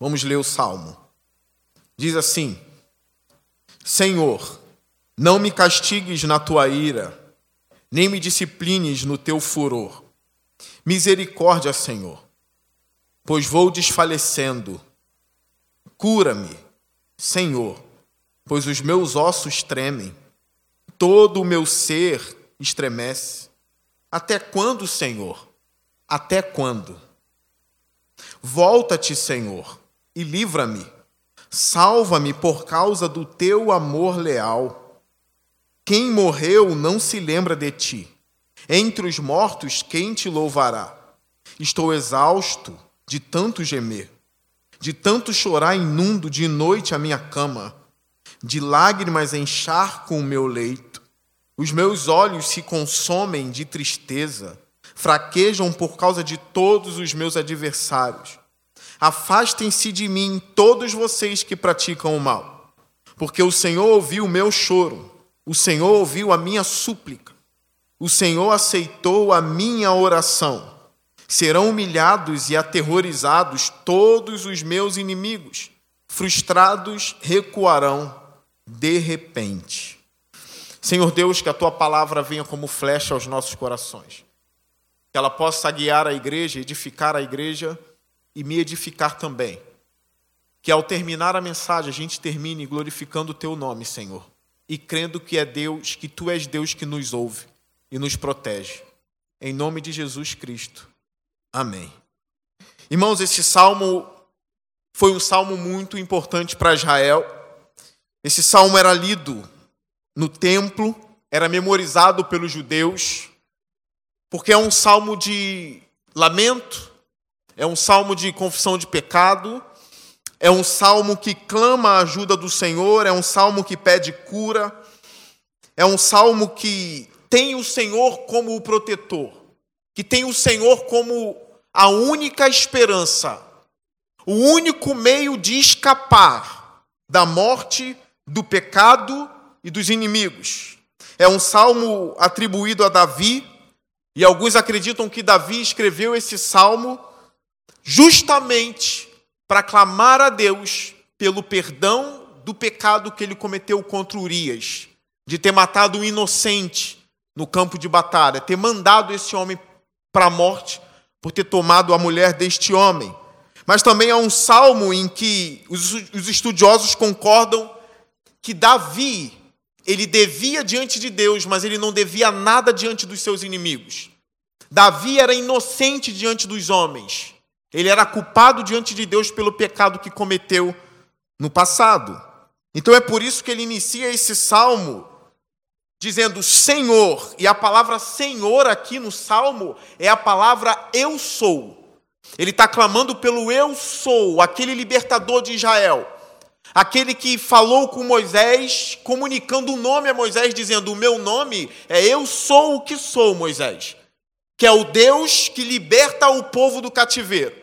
Vamos ler o salmo. Diz assim: Senhor, não me castigues na tua ira, nem me disciplines no teu furor. Misericórdia, Senhor, pois vou desfalecendo. Cura-me, Senhor, pois os meus ossos tremem, todo o meu ser estremece. Até quando, Senhor? Até quando? Volta-te, Senhor, e livra-me. Salva-me por causa do teu amor leal. Quem morreu não se lembra de ti. Entre os mortos, quem te louvará? Estou exausto de tanto gemer, de tanto chorar inundo de noite a minha cama, de lágrimas encharco o meu leito. Os meus olhos se consomem de tristeza fraquejam por causa de todos os meus adversários. Afastem-se de mim todos vocês que praticam o mal, porque o Senhor ouviu o meu choro, o Senhor ouviu a minha súplica, o Senhor aceitou a minha oração. Serão humilhados e aterrorizados todos os meus inimigos, frustrados recuarão de repente. Senhor Deus, que a tua palavra venha como flecha aos nossos corações que ela possa guiar a igreja, edificar a igreja e me edificar também. Que ao terminar a mensagem a gente termine glorificando o teu nome, Senhor, e crendo que é Deus, que tu és Deus que nos ouve e nos protege. Em nome de Jesus Cristo. Amém. Irmãos, esse salmo foi um salmo muito importante para Israel. Esse salmo era lido no templo, era memorizado pelos judeus porque é um salmo de lamento, é um salmo de confissão de pecado, é um salmo que clama a ajuda do Senhor, é um salmo que pede cura, é um salmo que tem o Senhor como o protetor, que tem o Senhor como a única esperança, o único meio de escapar da morte, do pecado e dos inimigos. É um salmo atribuído a Davi, e alguns acreditam que Davi escreveu esse salmo justamente para clamar a Deus pelo perdão do pecado que ele cometeu contra Urias, de ter matado um inocente no campo de batalha, ter mandado esse homem para a morte por ter tomado a mulher deste homem. Mas também há um salmo em que os estudiosos concordam que Davi ele devia diante de Deus, mas ele não devia nada diante dos seus inimigos. Davi era inocente diante dos homens. Ele era culpado diante de Deus pelo pecado que cometeu no passado. Então é por isso que ele inicia esse salmo dizendo Senhor, e a palavra Senhor aqui no salmo é a palavra eu sou. Ele está clamando pelo eu sou, aquele libertador de Israel. Aquele que falou com Moisés, comunicando o um nome a Moisés, dizendo: O meu nome é Eu sou o que sou, Moisés. Que é o Deus que liberta o povo do cativeiro.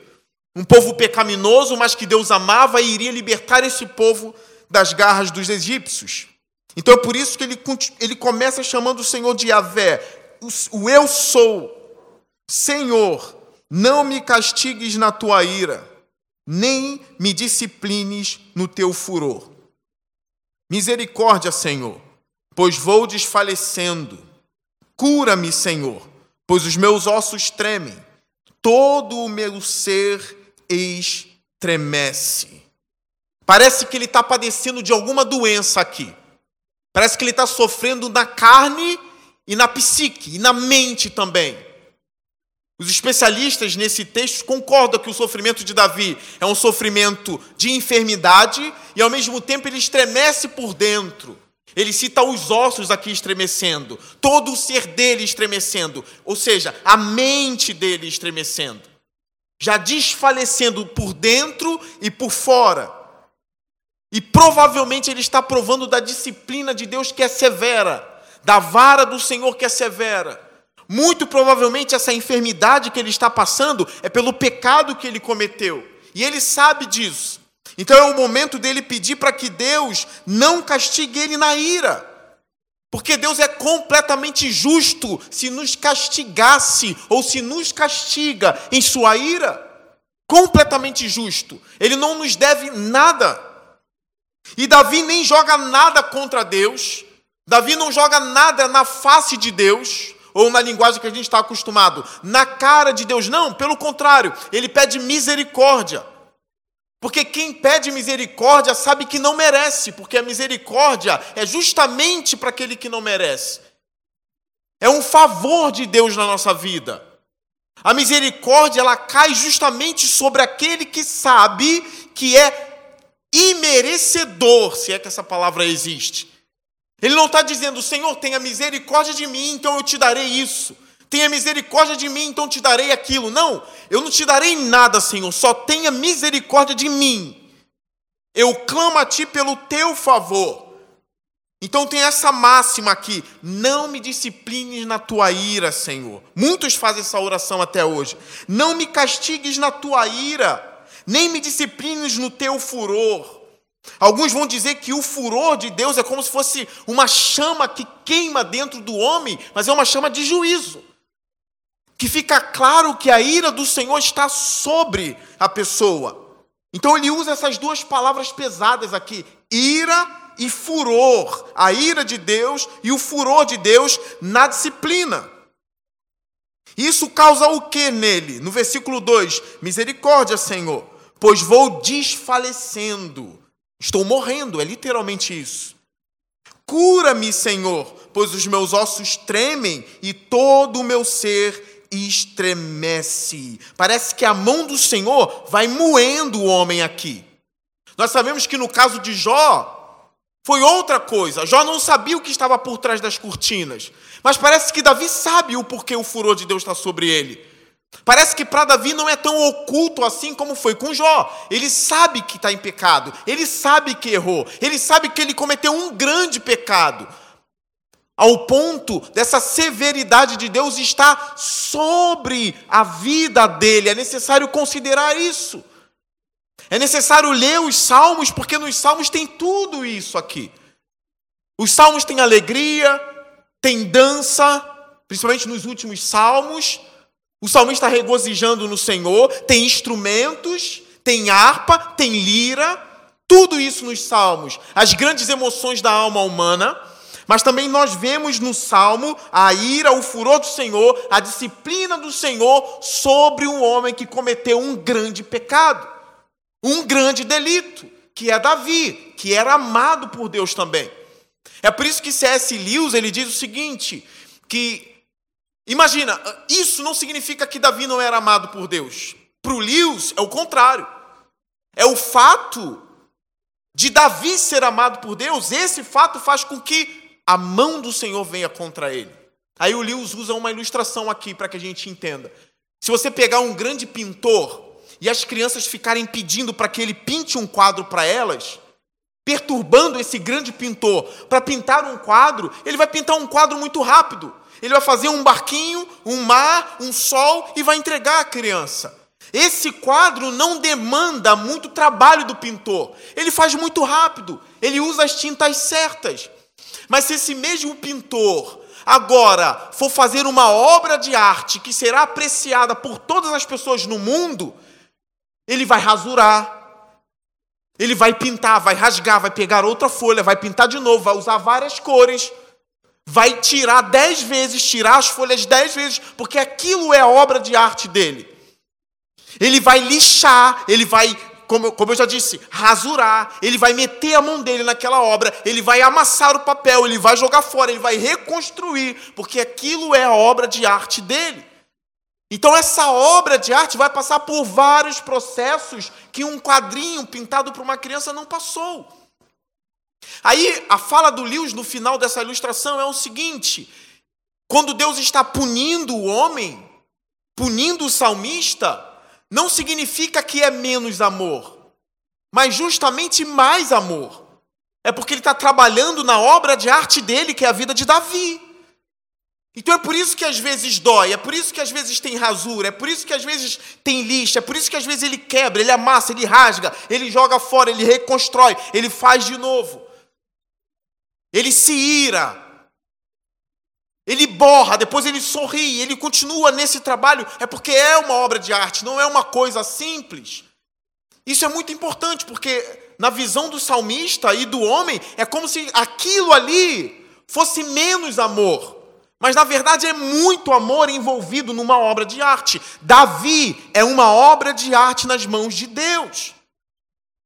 Um povo pecaminoso, mas que Deus amava e iria libertar esse povo das garras dos egípcios. Então é por isso que ele, ele começa chamando o Senhor de Yahvé, o Eu sou. Senhor, não me castigues na tua ira nem me disciplines no teu furor. Misericórdia, Senhor, pois vou desfalecendo. Cura-me, Senhor, pois os meus ossos tremem, todo o meu ser estremece. Parece que ele está padecendo de alguma doença aqui. Parece que ele está sofrendo na carne e na psique, e na mente também. Os especialistas nesse texto concordam que o sofrimento de Davi é um sofrimento de enfermidade e, ao mesmo tempo, ele estremece por dentro. Ele cita os ossos aqui estremecendo, todo o ser dele estremecendo, ou seja, a mente dele estremecendo, já desfalecendo por dentro e por fora. E provavelmente ele está provando da disciplina de Deus que é severa, da vara do Senhor que é severa. Muito provavelmente essa enfermidade que ele está passando é pelo pecado que ele cometeu. E ele sabe disso. Então é o momento dele pedir para que Deus não castigue ele na ira. Porque Deus é completamente justo se nos castigasse ou se nos castiga em sua ira. completamente justo. Ele não nos deve nada. E Davi nem joga nada contra Deus. Davi não joga nada na face de Deus, ou na linguagem que a gente está acostumado, na cara de Deus. Não, pelo contrário, ele pede misericórdia. Porque quem pede misericórdia sabe que não merece, porque a misericórdia é justamente para aquele que não merece. É um favor de Deus na nossa vida. A misericórdia ela cai justamente sobre aquele que sabe que é imerecedor, se é que essa palavra existe. Ele não está dizendo, Senhor, tenha misericórdia de mim, então eu te darei isso. Tenha misericórdia de mim, então te darei aquilo. Não, eu não te darei nada, Senhor, só tenha misericórdia de mim. Eu clamo a ti pelo teu favor. Então tem essa máxima aqui: não me disciplines na tua ira, Senhor. Muitos fazem essa oração até hoje. Não me castigues na tua ira, nem me disciplines no teu furor. Alguns vão dizer que o furor de Deus é como se fosse uma chama que queima dentro do homem, mas é uma chama de juízo que fica claro que a ira do Senhor está sobre a pessoa. Então ele usa essas duas palavras pesadas aqui: ira e furor. A ira de Deus e o furor de Deus na disciplina. Isso causa o que nele? No versículo 2: Misericórdia, Senhor, pois vou desfalecendo. Estou morrendo, é literalmente isso. Cura-me, Senhor, pois os meus ossos tremem e todo o meu ser estremece. Parece que a mão do Senhor vai moendo o homem aqui. Nós sabemos que no caso de Jó, foi outra coisa. Jó não sabia o que estava por trás das cortinas. Mas parece que Davi sabe o porquê o furor de Deus está sobre ele. Parece que para Davi não é tão oculto assim como foi com Jó. Ele sabe que está em pecado, ele sabe que errou, ele sabe que ele cometeu um grande pecado ao ponto dessa severidade de Deus estar sobre a vida dele. É necessário considerar isso. É necessário ler os salmos, porque nos salmos tem tudo isso aqui. Os salmos têm alegria, tem dança, principalmente nos últimos salmos. O salmista regozijando no Senhor, tem instrumentos, tem harpa, tem lira, tudo isso nos salmos. As grandes emoções da alma humana. Mas também nós vemos no Salmo a ira, o furor do Senhor, a disciplina do Senhor sobre um homem que cometeu um grande pecado, um grande delito, que é Davi, que era amado por Deus também. É por isso que C.S. Lewis ele diz o seguinte, que imagina, isso não significa que Davi não era amado por Deus. Para o Lewis é o contrário. É o fato de Davi ser amado por Deus, esse fato faz com que a mão do Senhor venha contra ele. Aí o Lewis usa uma ilustração aqui para que a gente entenda. Se você pegar um grande pintor e as crianças ficarem pedindo para que ele pinte um quadro para elas, perturbando esse grande pintor para pintar um quadro, ele vai pintar um quadro muito rápido. Ele vai fazer um barquinho, um mar, um sol e vai entregar à criança. Esse quadro não demanda muito trabalho do pintor. Ele faz muito rápido. Ele usa as tintas certas. Mas se esse mesmo pintor agora for fazer uma obra de arte que será apreciada por todas as pessoas no mundo, ele vai rasurar, ele vai pintar, vai rasgar, vai pegar outra folha, vai pintar de novo, vai usar várias cores, vai tirar dez vezes, tirar as folhas dez vezes, porque aquilo é a obra de arte dele. Ele vai lixar, ele vai como, como eu já disse, rasurar, ele vai meter a mão dele naquela obra, ele vai amassar o papel, ele vai jogar fora, ele vai reconstruir, porque aquilo é a obra de arte dele. Então, essa obra de arte vai passar por vários processos que um quadrinho pintado por uma criança não passou. Aí, a fala do Lewis no final dessa ilustração é o seguinte: quando Deus está punindo o homem, punindo o salmista, não significa que é menos amor, mas justamente mais amor. É porque ele está trabalhando na obra de arte dele, que é a vida de Davi. Então é por isso que às vezes dói, é por isso que às vezes tem rasura, é por isso que às vezes tem lixa, é por isso que às vezes ele quebra, ele amassa, ele rasga, ele joga fora, ele reconstrói, ele faz de novo. Ele se ira. Ele borra, depois ele sorri, ele continua nesse trabalho, é porque é uma obra de arte, não é uma coisa simples. Isso é muito importante, porque na visão do salmista e do homem, é como se aquilo ali fosse menos amor. Mas na verdade é muito amor envolvido numa obra de arte. Davi é uma obra de arte nas mãos de Deus.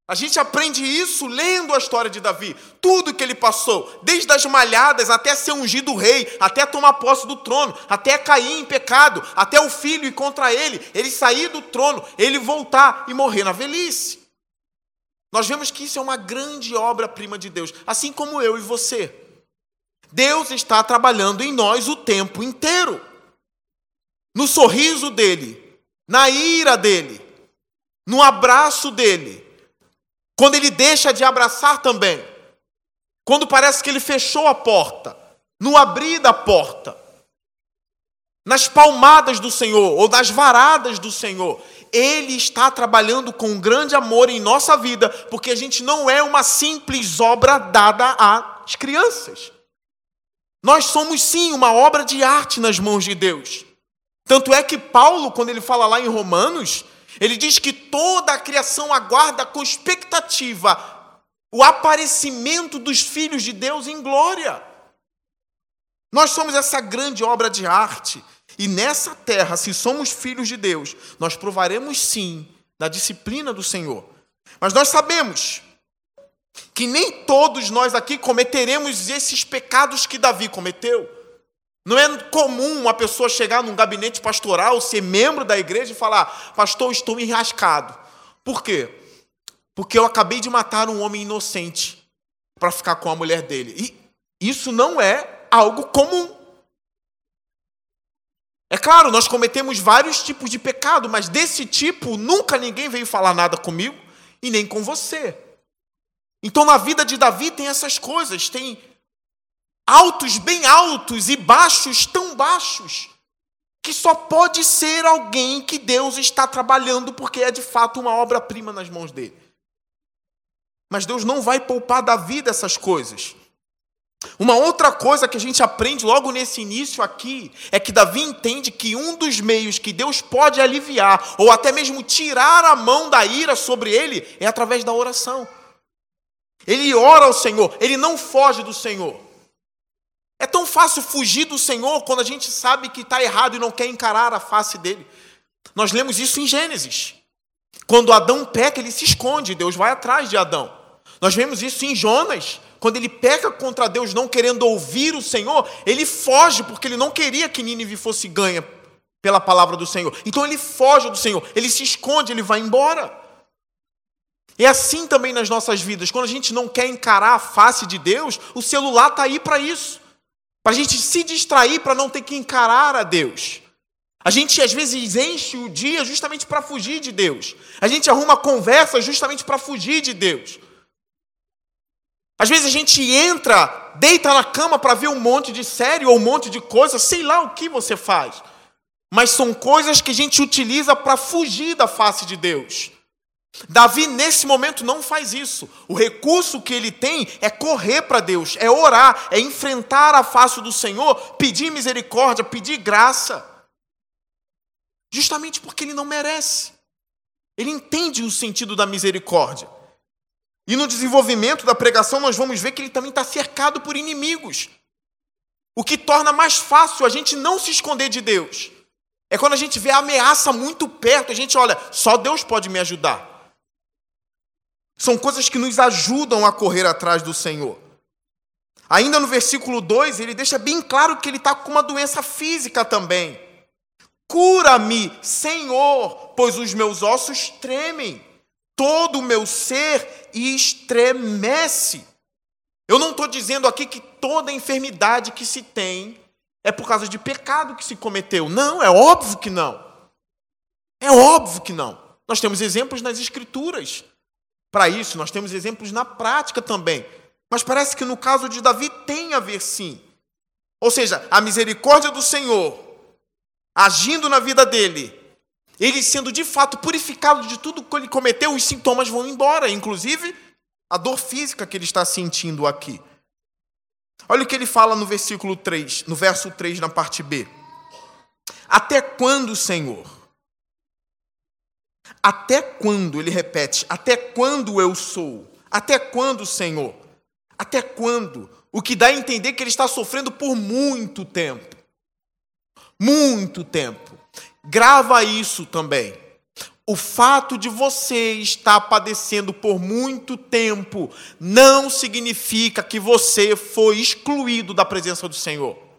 A gente aprende isso lendo a história de Davi. Tudo que ele passou, desde as malhadas até ser ungido rei, até tomar posse do trono, até cair em pecado, até o filho ir contra ele, ele sair do trono, ele voltar e morrer na velhice. Nós vemos que isso é uma grande obra-prima de Deus, assim como eu e você. Deus está trabalhando em nós o tempo inteiro. No sorriso dele, na ira dele, no abraço dele, quando ele deixa de abraçar também, quando parece que ele fechou a porta, no abrir da porta, nas palmadas do Senhor ou nas varadas do Senhor, Ele está trabalhando com grande amor em nossa vida, porque a gente não é uma simples obra dada às crianças. Nós somos sim uma obra de arte nas mãos de Deus. Tanto é que Paulo, quando ele fala lá em Romanos, ele diz que toda a criação aguarda com expectativa o aparecimento dos filhos de Deus em glória. Nós somos essa grande obra de arte. E nessa terra, se somos filhos de Deus, nós provaremos sim da disciplina do Senhor. Mas nós sabemos que nem todos nós aqui cometeremos esses pecados que Davi cometeu. Não é comum uma pessoa chegar num gabinete pastoral, ser membro da igreja e falar: Pastor, estou enrascado. Por quê? Porque eu acabei de matar um homem inocente para ficar com a mulher dele. E isso não é algo comum. É claro, nós cometemos vários tipos de pecado, mas desse tipo nunca ninguém veio falar nada comigo e nem com você. Então, na vida de Davi tem essas coisas, tem altos bem altos e baixos tão baixos, que só pode ser alguém que Deus está trabalhando, porque é de fato uma obra-prima nas mãos dele. Mas Deus não vai poupar Davi dessas coisas. Uma outra coisa que a gente aprende logo nesse início aqui é que Davi entende que um dos meios que Deus pode aliviar ou até mesmo tirar a mão da ira sobre ele é através da oração. Ele ora ao Senhor, ele não foge do Senhor. É tão fácil fugir do Senhor quando a gente sabe que está errado e não quer encarar a face dele. Nós lemos isso em Gênesis. Quando Adão peca, ele se esconde, Deus vai atrás de Adão. Nós vemos isso em Jonas. Quando ele peca contra Deus, não querendo ouvir o Senhor, ele foge, porque ele não queria que Nínive fosse ganha pela palavra do Senhor. Então ele foge do Senhor, ele se esconde, ele vai embora. É assim também nas nossas vidas. Quando a gente não quer encarar a face de Deus, o celular está aí para isso. Para a gente se distrair, para não ter que encarar a Deus. A gente às vezes enche o dia justamente para fugir de Deus. A gente arruma conversa justamente para fugir de Deus. Às vezes a gente entra, deita na cama para ver um monte de série ou um monte de coisa, sei lá o que você faz. Mas são coisas que a gente utiliza para fugir da face de Deus. Davi, nesse momento, não faz isso. O recurso que ele tem é correr para Deus, é orar, é enfrentar a face do Senhor, pedir misericórdia, pedir graça. Justamente porque ele não merece. Ele entende o sentido da misericórdia. E no desenvolvimento da pregação, nós vamos ver que ele também está cercado por inimigos. O que torna mais fácil a gente não se esconder de Deus. É quando a gente vê a ameaça muito perto, a gente olha, só Deus pode me ajudar. São coisas que nos ajudam a correr atrás do Senhor. Ainda no versículo 2, ele deixa bem claro que ele está com uma doença física também. Cura-me, Senhor, pois os meus ossos tremem, todo o meu ser estremece. Eu não estou dizendo aqui que toda enfermidade que se tem é por causa de pecado que se cometeu. Não, é óbvio que não. É óbvio que não. Nós temos exemplos nas Escrituras. Para isso, nós temos exemplos na prática também. Mas parece que no caso de Davi tem a ver sim. Ou seja, a misericórdia do Senhor agindo na vida dele, ele sendo de fato purificado de tudo que ele cometeu, os sintomas vão embora, inclusive a dor física que ele está sentindo aqui. Olha o que ele fala no versículo 3, no verso 3, na parte B. Até quando, Senhor? Até quando, ele repete, até quando eu sou? Até quando, Senhor? Até quando? O que dá a entender que ele está sofrendo por muito tempo. Muito tempo. Grava isso também. O fato de você estar padecendo por muito tempo não significa que você foi excluído da presença do Senhor.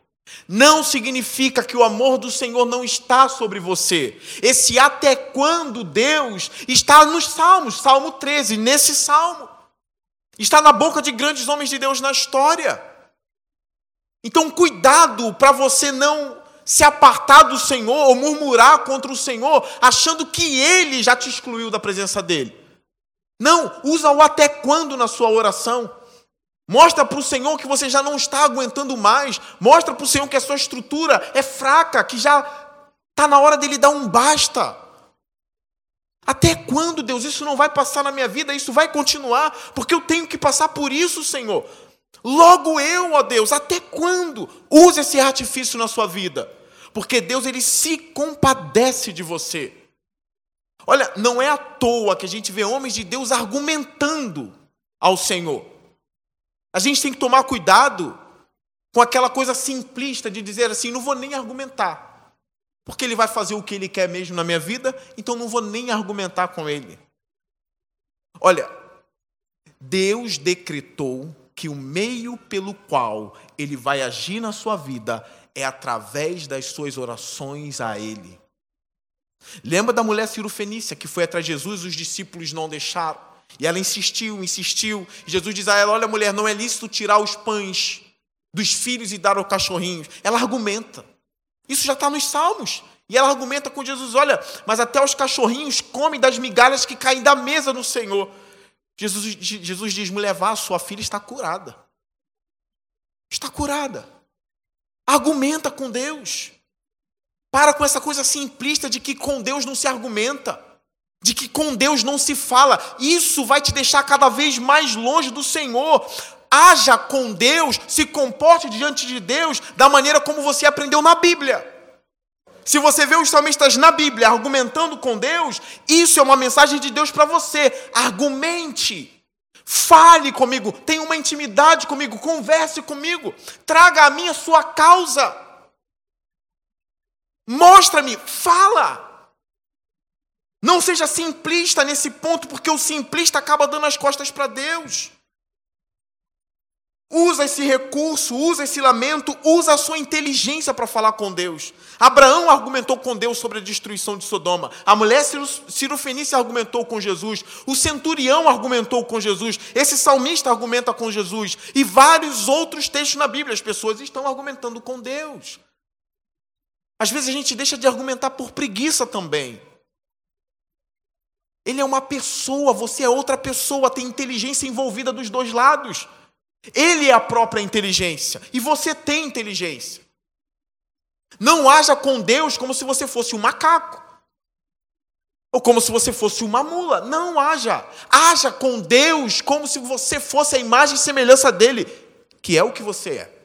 Não significa que o amor do Senhor não está sobre você. Esse até quando Deus está nos Salmos, Salmo 13, nesse salmo. Está na boca de grandes homens de Deus na história. Então, cuidado para você não se apartar do Senhor ou murmurar contra o Senhor, achando que Ele já te excluiu da presença dEle. Não, usa o até quando na sua oração. Mostra para o Senhor que você já não está aguentando mais. Mostra para o Senhor que a sua estrutura é fraca, que já está na hora dele dar um basta. Até quando, Deus? Isso não vai passar na minha vida, isso vai continuar, porque eu tenho que passar por isso, Senhor. Logo eu, ó Deus, até quando? Use esse artifício na sua vida, porque Deus ele se compadece de você. Olha, não é à toa que a gente vê homens de Deus argumentando ao Senhor. A gente tem que tomar cuidado com aquela coisa simplista de dizer assim: não vou nem argumentar, porque ele vai fazer o que ele quer mesmo na minha vida, então não vou nem argumentar com ele. Olha, Deus decretou que o meio pelo qual ele vai agir na sua vida é através das suas orações a ele. Lembra da mulher cirofenícia que foi atrás de Jesus, os discípulos não deixaram. E ela insistiu, insistiu. Jesus diz a ela: Olha, mulher, não é lícito tirar os pães dos filhos e dar aos cachorrinhos. Ela argumenta. Isso já está nos Salmos. E ela argumenta com Jesus: Olha, mas até os cachorrinhos comem das migalhas que caem da mesa do Senhor. Jesus, Jesus diz: mulher, vá, sua filha está curada. Está curada. Argumenta com Deus. Para com essa coisa simplista de que com Deus não se argumenta, de que com Deus não se fala. Isso vai te deixar cada vez mais longe do Senhor. Haja com Deus, se comporte diante de Deus da maneira como você aprendeu na Bíblia. Se você vê os salmistas na Bíblia argumentando com Deus, isso é uma mensagem de Deus para você. Argumente. Fale comigo, tenha uma intimidade comigo, converse comigo, traga a minha sua causa. Mostra-me, fala. Não seja simplista nesse ponto, porque o simplista acaba dando as costas para Deus. Usa esse recurso, usa esse lamento, usa a sua inteligência para falar com Deus. Abraão argumentou com Deus sobre a destruição de Sodoma. A mulher cirofenícia argumentou com Jesus. O centurião argumentou com Jesus. Esse salmista argumenta com Jesus. E vários outros textos na Bíblia. As pessoas estão argumentando com Deus. Às vezes a gente deixa de argumentar por preguiça também. Ele é uma pessoa, você é outra pessoa, tem inteligência envolvida dos dois lados. Ele é a própria inteligência e você tem inteligência. Não haja com Deus como se você fosse um macaco. Ou como se você fosse uma mula. Não haja. Haja com Deus como se você fosse a imagem e semelhança dele, que é o que você é.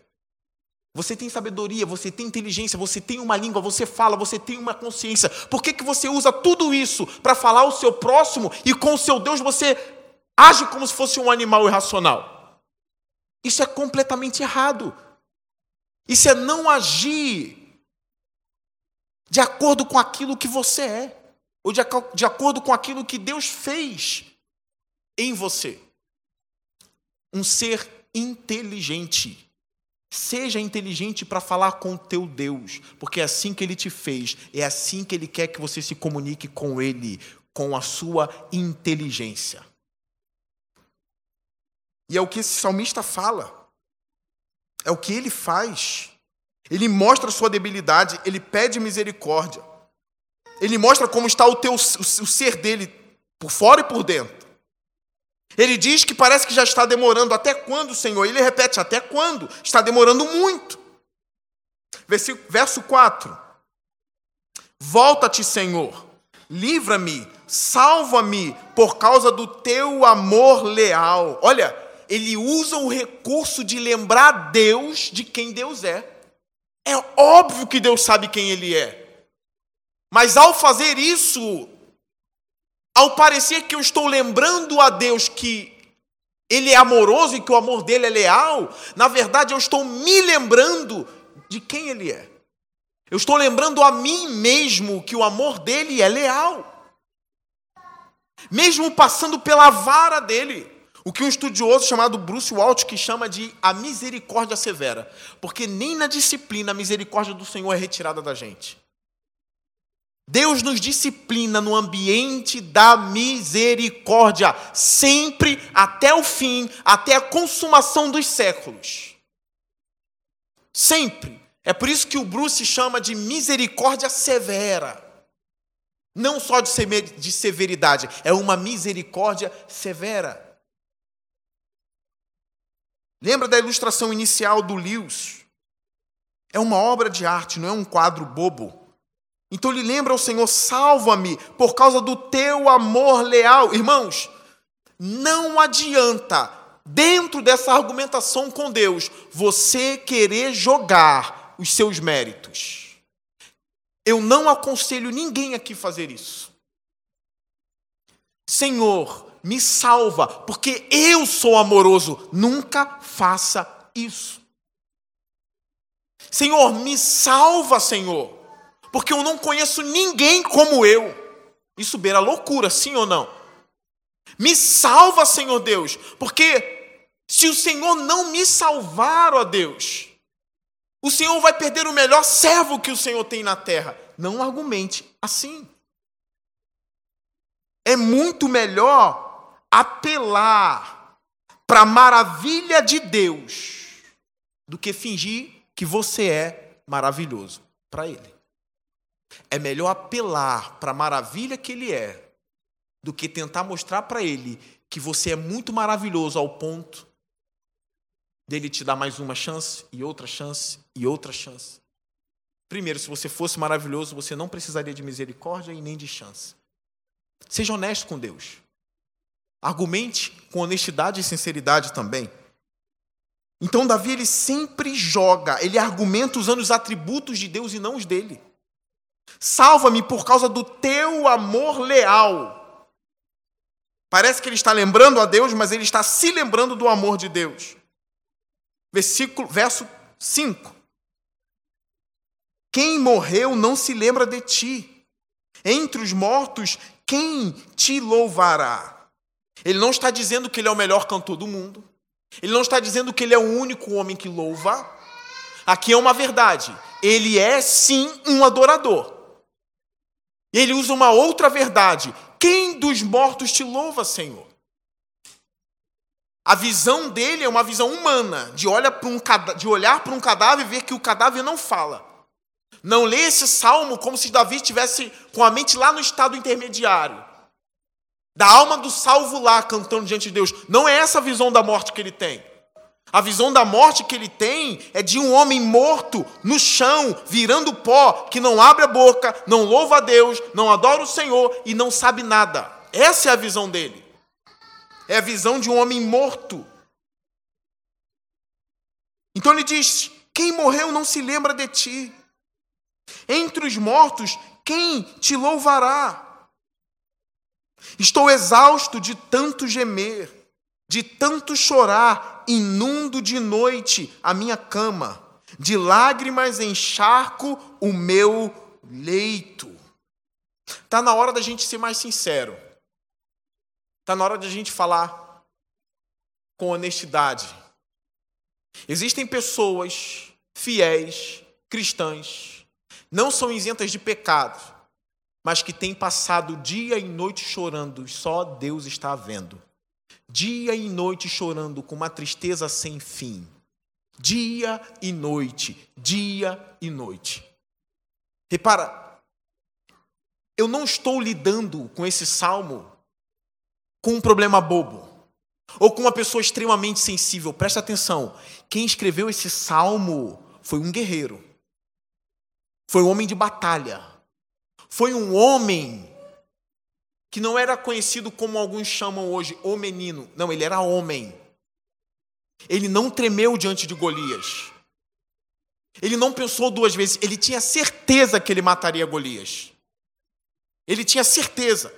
Você tem sabedoria, você tem inteligência, você tem uma língua, você fala, você tem uma consciência. Por que, que você usa tudo isso para falar o seu próximo e com o seu Deus você age como se fosse um animal irracional? Isso é completamente errado. Isso é não agir de acordo com aquilo que você é, ou de, de acordo com aquilo que Deus fez em você. Um ser inteligente. Seja inteligente para falar com o teu Deus, porque é assim que ele te fez, é assim que ele quer que você se comunique com ele, com a sua inteligência. E é o que esse salmista fala. É o que ele faz. Ele mostra a sua debilidade, ele pede misericórdia. Ele mostra como está o teu o ser dele por fora e por dentro. Ele diz que parece que já está demorando. Até quando, Senhor? Ele repete: até quando? Está demorando muito. Verso 4. Volta-te, Senhor, livra-me, salva-me por causa do teu amor leal. Olha, ele usa o recurso de lembrar Deus de quem Deus é. É óbvio que Deus sabe quem ele é. Mas ao fazer isso, ao parecer que eu estou lembrando a Deus que ele é amoroso e que o amor dele é leal, na verdade eu estou me lembrando de quem ele é. Eu estou lembrando a mim mesmo que o amor dele é leal. Mesmo passando pela vara dele. O que um estudioso chamado Bruce Walsh que chama de a misericórdia severa. Porque nem na disciplina a misericórdia do Senhor é retirada da gente. Deus nos disciplina no ambiente da misericórdia, sempre até o fim, até a consumação dos séculos. Sempre. É por isso que o Bruce chama de misericórdia severa. Não só de severidade, é uma misericórdia severa. Lembra da ilustração inicial do Lewis? É uma obra de arte, não é um quadro bobo. Então ele lembra ao Senhor: salva-me por causa do teu amor leal. Irmãos, não adianta, dentro dessa argumentação com Deus, você querer jogar os seus méritos. Eu não aconselho ninguém aqui fazer isso. Senhor, me salva, porque eu sou amoroso. Nunca faça isso. Senhor, me salva, Senhor porque eu não conheço ninguém como eu. Isso beira loucura, sim ou não? Me salva, Senhor Deus, porque se o Senhor não me salvar, ó Deus, o Senhor vai perder o melhor servo que o Senhor tem na terra. Não argumente assim. É muito melhor apelar para a maravilha de Deus do que fingir que você é maravilhoso para Ele. É melhor apelar para a maravilha que ele é do que tentar mostrar para ele que você é muito maravilhoso ao ponto dele te dar mais uma chance e outra chance e outra chance. Primeiro, se você fosse maravilhoso, você não precisaria de misericórdia e nem de chance. Seja honesto com Deus. Argumente com honestidade e sinceridade também. Então, Davi, ele sempre joga, ele argumenta usando os atributos de Deus e não os dele. Salva-me por causa do teu amor leal. Parece que ele está lembrando a Deus, mas ele está se lembrando do amor de Deus. Versículo, verso 5. Quem morreu não se lembra de ti. Entre os mortos, quem te louvará? Ele não está dizendo que ele é o melhor cantor do mundo. Ele não está dizendo que ele é o único homem que louva. Aqui é uma verdade. Ele é sim um adorador. Ele usa uma outra verdade: quem dos mortos te louva, Senhor? A visão dele é uma visão humana, de, olha um, de olhar para um cadáver e ver que o cadáver não fala. Não lê esse salmo como se Davi estivesse com a mente lá no estado intermediário. Da alma do salvo lá cantando diante de Deus. Não é essa a visão da morte que ele tem. A visão da morte que ele tem é de um homem morto no chão, virando pó, que não abre a boca, não louva a Deus, não adora o Senhor e não sabe nada. Essa é a visão dele. É a visão de um homem morto. Então ele diz: Quem morreu não se lembra de ti. Entre os mortos, quem te louvará? Estou exausto de tanto gemer, de tanto chorar inundo de noite a minha cama, de lágrimas encharco o meu leito. Está na hora da gente ser mais sincero. Está na hora de a gente falar com honestidade. Existem pessoas fiéis, cristãs, não são isentas de pecado, mas que têm passado dia e noite chorando, só Deus está vendo dia e noite chorando com uma tristeza sem fim. Dia e noite, dia e noite. Repara, eu não estou lidando com esse salmo com um problema bobo ou com uma pessoa extremamente sensível. Presta atenção, quem escreveu esse salmo foi um guerreiro, foi um homem de batalha, foi um homem que não era conhecido como alguns chamam hoje, o menino. Não, ele era homem. Ele não tremeu diante de Golias. Ele não pensou duas vezes, ele tinha certeza que ele mataria Golias. Ele tinha certeza.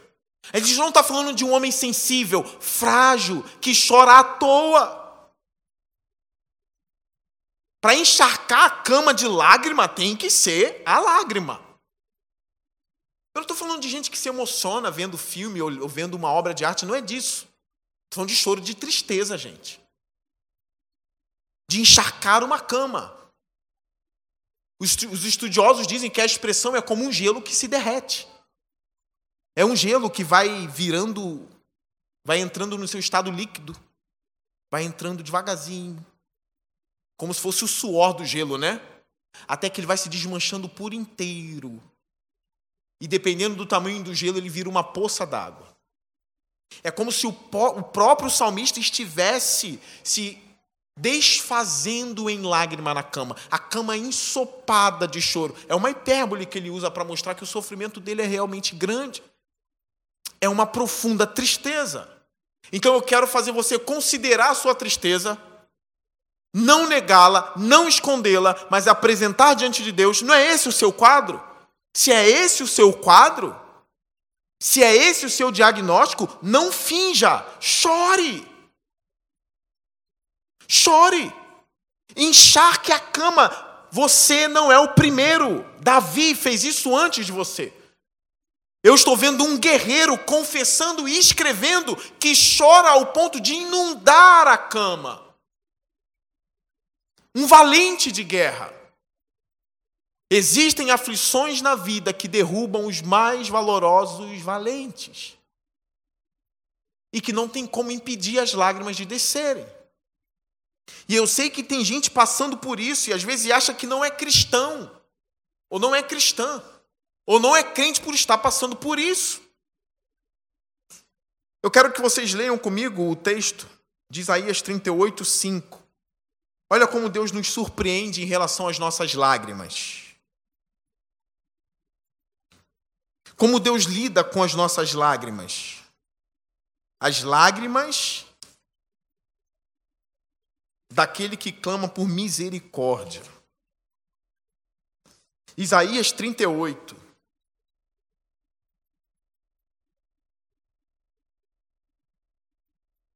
A gente não está falando de um homem sensível, frágil, que chora à toa. Para encharcar a cama de lágrima tem que ser a lágrima. Eu não estou falando de gente que se emociona vendo filme ou, vendo uma obra de arte, não é disso. Estou falando de choro de tristeza, gente. De encharcar uma cama. Os estudiosos dizem que a expressão é como um gelo que se derrete. É um gelo que vai virando, vai entrando no seu estado líquido, vai entrando devagarzinho, como se fosse o suor do gelo, né? Até que ele vai se desmanchando por inteiro. E dependendo do tamanho do gelo, ele vira uma poça d'água. É como se o, o próprio salmista estivesse se desfazendo em lágrima na cama, a cama ensopada de choro. É uma hipérbole que ele usa para mostrar que o sofrimento dele é realmente grande. É uma profunda tristeza. Então eu quero fazer você considerar a sua tristeza não negá-la, não escondê-la, mas apresentar diante de Deus. Não é esse o seu quadro? Se é esse o seu quadro, se é esse o seu diagnóstico, não finja, chore. Chore. Encharque a cama. Você não é o primeiro. Davi fez isso antes de você. Eu estou vendo um guerreiro confessando e escrevendo que chora ao ponto de inundar a cama um valente de guerra. Existem aflições na vida que derrubam os mais valorosos valentes e que não tem como impedir as lágrimas de descerem. E eu sei que tem gente passando por isso e às vezes acha que não é cristão, ou não é cristã, ou não é crente por estar passando por isso. Eu quero que vocês leiam comigo o texto de Isaías 38, 5. Olha como Deus nos surpreende em relação às nossas lágrimas. Como Deus lida com as nossas lágrimas. As lágrimas daquele que clama por misericórdia. Isaías 38.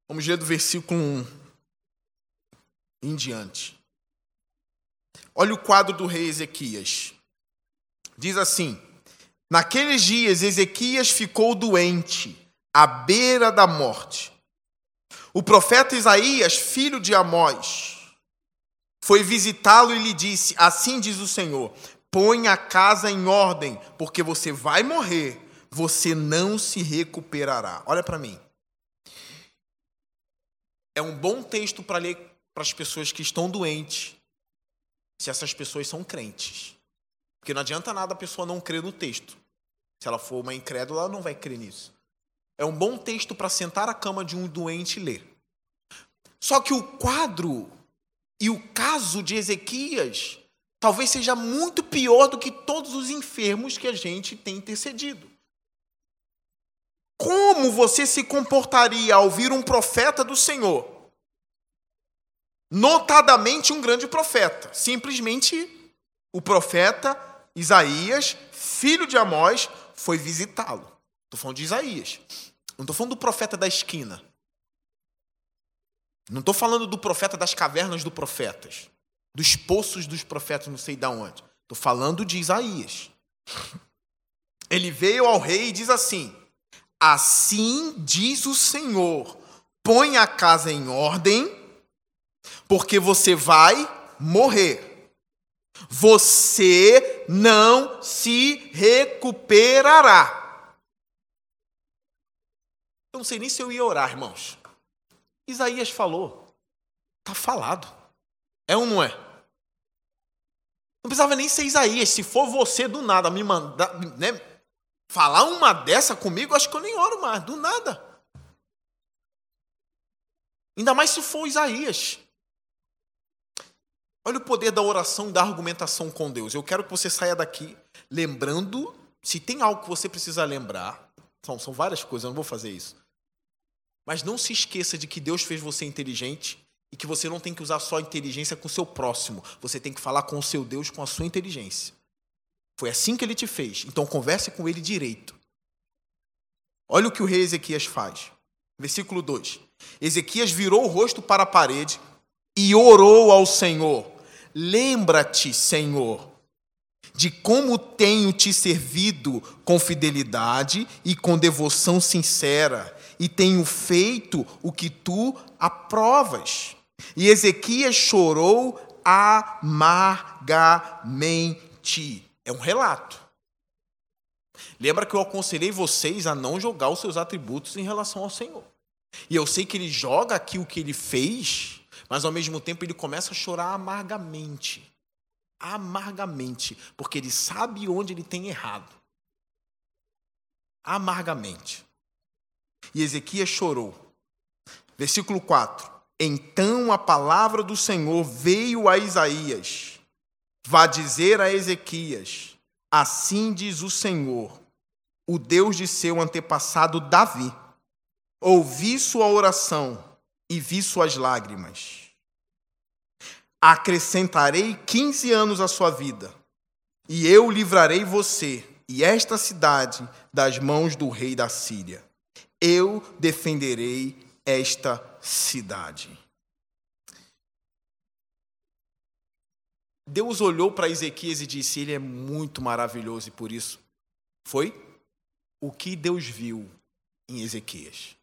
Vamos ler do versículo 1 em diante. Olha o quadro do rei Ezequias. Diz assim: Naqueles dias Ezequias ficou doente, à beira da morte. O profeta Isaías, filho de Amós, foi visitá-lo e lhe disse: Assim diz o Senhor: Põe a casa em ordem, porque você vai morrer, você não se recuperará. Olha para mim. É um bom texto para ler para as pessoas que estão doentes, se essas pessoas são crentes. Porque não adianta nada a pessoa não crer no texto. Se ela for uma incrédula, ela não vai crer nisso. É um bom texto para sentar a cama de um doente e ler. Só que o quadro e o caso de Ezequias talvez seja muito pior do que todos os enfermos que a gente tem intercedido. Como você se comportaria ao ouvir um profeta do Senhor notadamente um grande profeta. Simplesmente o profeta Isaías, filho de Amós, foi visitá-lo. Estou falando de Isaías. Não estou falando do profeta da esquina. Não estou falando do profeta das cavernas dos profetas, dos poços dos profetas, não sei de onde. Estou falando de Isaías. Ele veio ao rei e diz assim: Assim diz o Senhor: põe a casa em ordem porque você vai morrer. Você não se recuperará. Eu não sei nem se eu ia orar, irmãos. Isaías falou. Está falado. É ou não é? Não precisava nem ser Isaías. Se for você do nada me mandar, né, falar uma dessa comigo, acho que eu nem oro mais, do nada. Ainda mais se for Isaías. Olha o poder da oração e da argumentação com Deus. Eu quero que você saia daqui lembrando, se tem algo que você precisa lembrar, são, são várias coisas, eu não vou fazer isso. Mas não se esqueça de que Deus fez você inteligente E que você não tem que usar só a inteligência com o seu próximo, você tem que falar com o seu Deus com a sua inteligência. Foi assim que ele te fez, então converse com ele direito. Olha o que o rei Ezequias faz. Versículo 2: Ezequias virou o rosto para a parede e orou ao Senhor: Lembra-te, Senhor, de como tenho te servido com fidelidade e com devoção sincera, e tenho feito o que tu aprovas. E Ezequias chorou amargamente. É um relato. Lembra que eu aconselhei vocês a não jogar os seus atributos em relação ao Senhor. E eu sei que ele joga aqui o que ele fez, mas ao mesmo tempo ele começa a chorar amargamente. Amargamente, porque ele sabe onde ele tem errado. Amargamente. E Ezequias chorou. Versículo 4. Então a palavra do Senhor veio a Isaías. Vá dizer a Ezequias: Assim diz o Senhor, o Deus de seu antepassado Davi ouvi sua oração e vi suas lágrimas. Acrescentarei quinze anos à sua vida, e eu livrarei você e esta cidade das mãos do rei da Síria. Eu defenderei esta cidade. Deus olhou para Ezequias e disse: Ele é muito maravilhoso, e por isso foi o que Deus viu em Ezequias.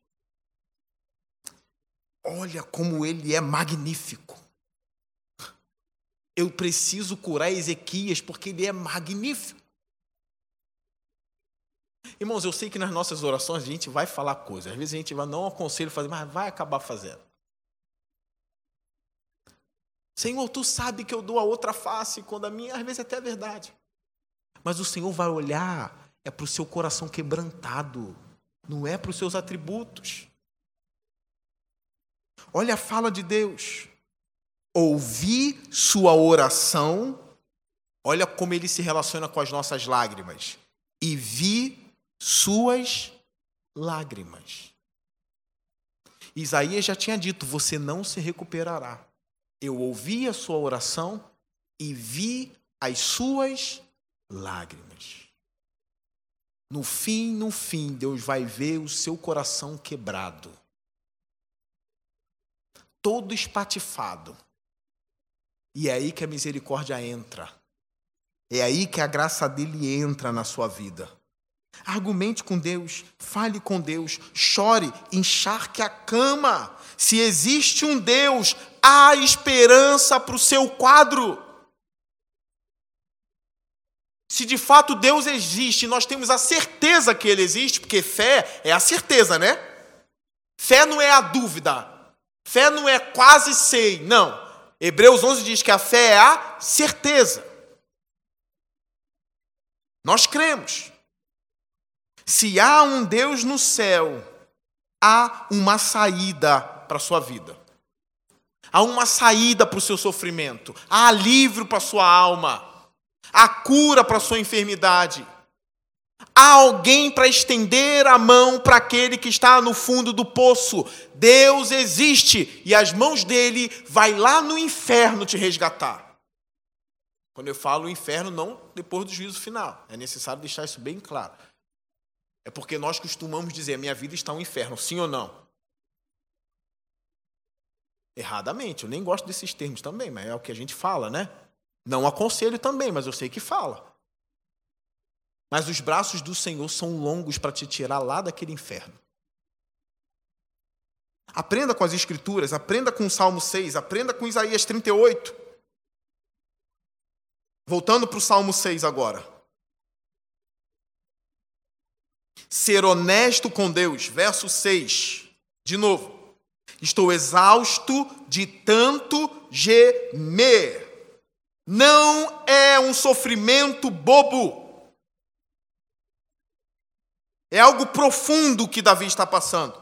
Olha como ele é magnífico. Eu preciso curar Ezequias porque ele é magnífico. Irmãos, eu sei que nas nossas orações a gente vai falar coisas. Às vezes a gente vai não aconselho fazer, mas vai acabar fazendo. Senhor, tu sabe que eu dou a outra face quando a minha, às vezes até é verdade. Mas o Senhor vai olhar é para o seu coração quebrantado, não é para os seus atributos. Olha a fala de Deus. Ouvi sua oração, olha como ele se relaciona com as nossas lágrimas, e vi suas lágrimas. Isaías já tinha dito: Você não se recuperará. Eu ouvi a sua oração e vi as suas lágrimas. No fim, no fim, Deus vai ver o seu coração quebrado todo espatifado. E é aí que a misericórdia entra. É aí que a graça dele entra na sua vida. Argumente com Deus, fale com Deus, chore, encharque a cama. Se existe um Deus, há esperança para o seu quadro. Se de fato Deus existe, nós temos a certeza que Ele existe, porque fé é a certeza, né? Fé não é a dúvida, Fé não é quase sei, não. Hebreus 11 diz que a fé é a certeza. Nós cremos. Se há um Deus no céu, há uma saída para a sua vida. Há uma saída para o seu sofrimento. Há alívio para a sua alma. Há cura para a sua enfermidade. Há alguém para estender a mão para aquele que está no fundo do poço. Deus existe e as mãos dele vai lá no inferno te resgatar. Quando eu falo inferno, não depois do juízo final. É necessário deixar isso bem claro. É porque nós costumamos dizer: minha vida está um inferno, sim ou não? Erradamente, eu nem gosto desses termos também, mas é o que a gente fala, né? Não aconselho também, mas eu sei que fala. Mas os braços do Senhor são longos para te tirar lá daquele inferno. Aprenda com as Escrituras, aprenda com o Salmo 6, aprenda com Isaías 38. Voltando para o Salmo 6 agora. Ser honesto com Deus, verso 6. De novo. Estou exausto de tanto gemer. Não é um sofrimento bobo. É algo profundo que Davi está passando.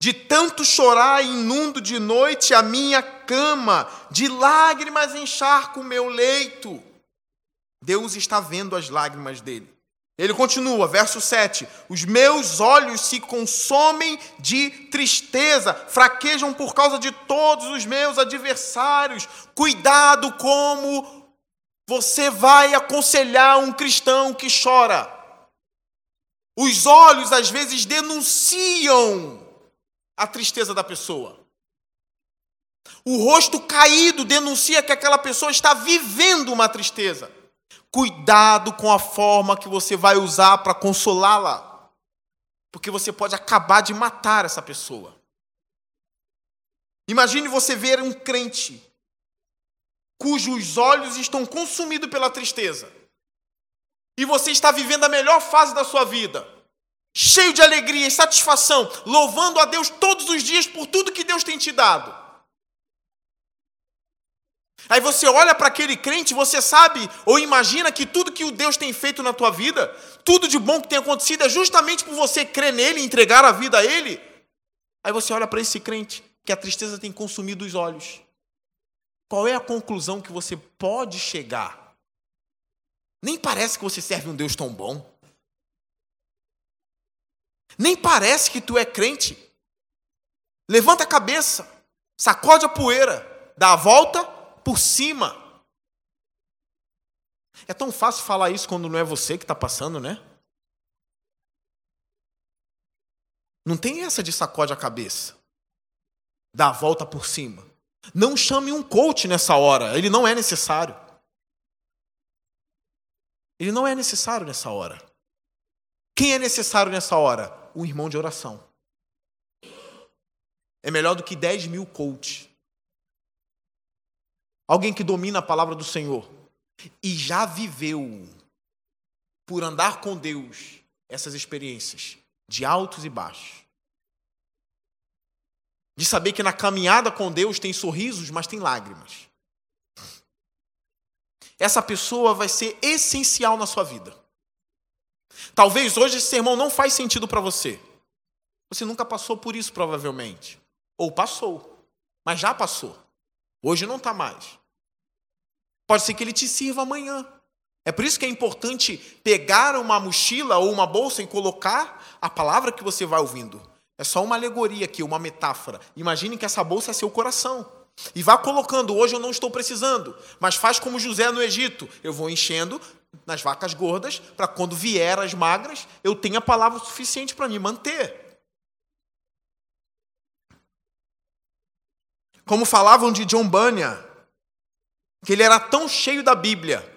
De tanto chorar, inundo de noite a minha cama, de lágrimas encharco o meu leito. Deus está vendo as lágrimas dele. Ele continua, verso 7: Os meus olhos se consomem de tristeza, fraquejam por causa de todos os meus adversários. Cuidado como você vai aconselhar um cristão que chora. Os olhos às vezes denunciam a tristeza da pessoa. O rosto caído denuncia que aquela pessoa está vivendo uma tristeza. Cuidado com a forma que você vai usar para consolá-la, porque você pode acabar de matar essa pessoa. Imagine você ver um crente cujos olhos estão consumidos pela tristeza, e você está vivendo a melhor fase da sua vida, cheio de alegria e satisfação, louvando a Deus todos os dias por tudo que Deus tem te dado. Aí você olha para aquele crente, você sabe ou imagina que tudo que o Deus tem feito na tua vida, tudo de bom que tem acontecido é justamente por você crer nele entregar a vida a ele. Aí você olha para esse crente que a tristeza tem consumido os olhos. Qual é a conclusão que você pode chegar? Nem parece que você serve um Deus tão bom. Nem parece que tu é crente. Levanta a cabeça, sacode a poeira, dá a volta por cima. É tão fácil falar isso quando não é você que está passando, né? Não tem essa de sacode a cabeça, dá a volta por cima. Não chame um coach nessa hora, ele não é necessário. Ele não é necessário nessa hora. Quem é necessário nessa hora? Um irmão de oração. É melhor do que 10 mil coaches alguém que domina a palavra do Senhor e já viveu, por andar com Deus, essas experiências de altos e baixos. De saber que na caminhada com Deus tem sorrisos, mas tem lágrimas. Essa pessoa vai ser essencial na sua vida. Talvez hoje esse sermão não faz sentido para você. Você nunca passou por isso, provavelmente. Ou passou, mas já passou. Hoje não está mais. Pode ser que ele te sirva amanhã. É por isso que é importante pegar uma mochila ou uma bolsa e colocar a palavra que você vai ouvindo. É só uma alegoria aqui, uma metáfora. Imagine que essa bolsa é seu coração. E vá colocando, hoje eu não estou precisando, mas faz como José no Egito. Eu vou enchendo nas vacas gordas, para quando vier as magras, eu tenha palavra suficiente para me manter. Como falavam de John Bunyan, que ele era tão cheio da Bíblia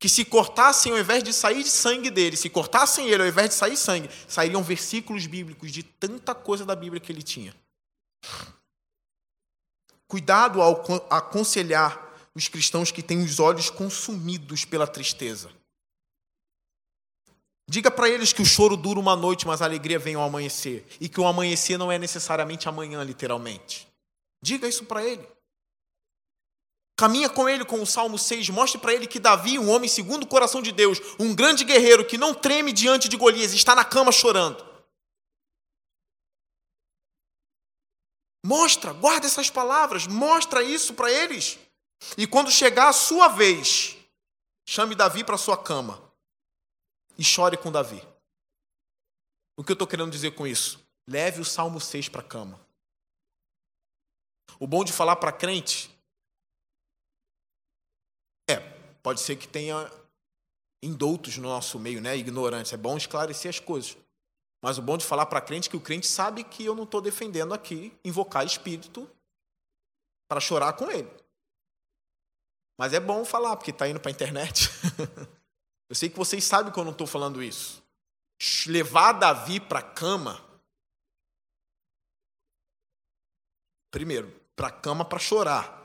que se cortassem, ao invés de sair sangue dele, se cortassem ele, ao invés de sair sangue, sairiam versículos bíblicos de tanta coisa da Bíblia que ele tinha. Cuidado ao aconselhar os cristãos que têm os olhos consumidos pela tristeza. Diga para eles que o choro dura uma noite, mas a alegria vem ao amanhecer. E que o amanhecer não é necessariamente amanhã, literalmente. Diga isso para ele. Caminha com ele com o Salmo 6, mostre para ele que Davi, um homem segundo o coração de Deus, um grande guerreiro que não treme diante de Golias, está na cama chorando. Mostra, guarda essas palavras, mostra isso para eles. E quando chegar a sua vez, chame Davi para sua cama e chore com Davi. O que eu estou querendo dizer com isso? Leve o Salmo 6 para a cama. O bom de falar para crente Pode ser que tenha indoutos no nosso meio, né? ignorantes. É bom esclarecer as coisas. Mas o bom de falar para crente é que o crente sabe que eu não estou defendendo aqui invocar espírito para chorar com ele. Mas é bom falar, porque está indo para a internet. eu sei que vocês sabem que eu não estou falando isso. Levar Davi para a cama. Primeiro, para a cama para chorar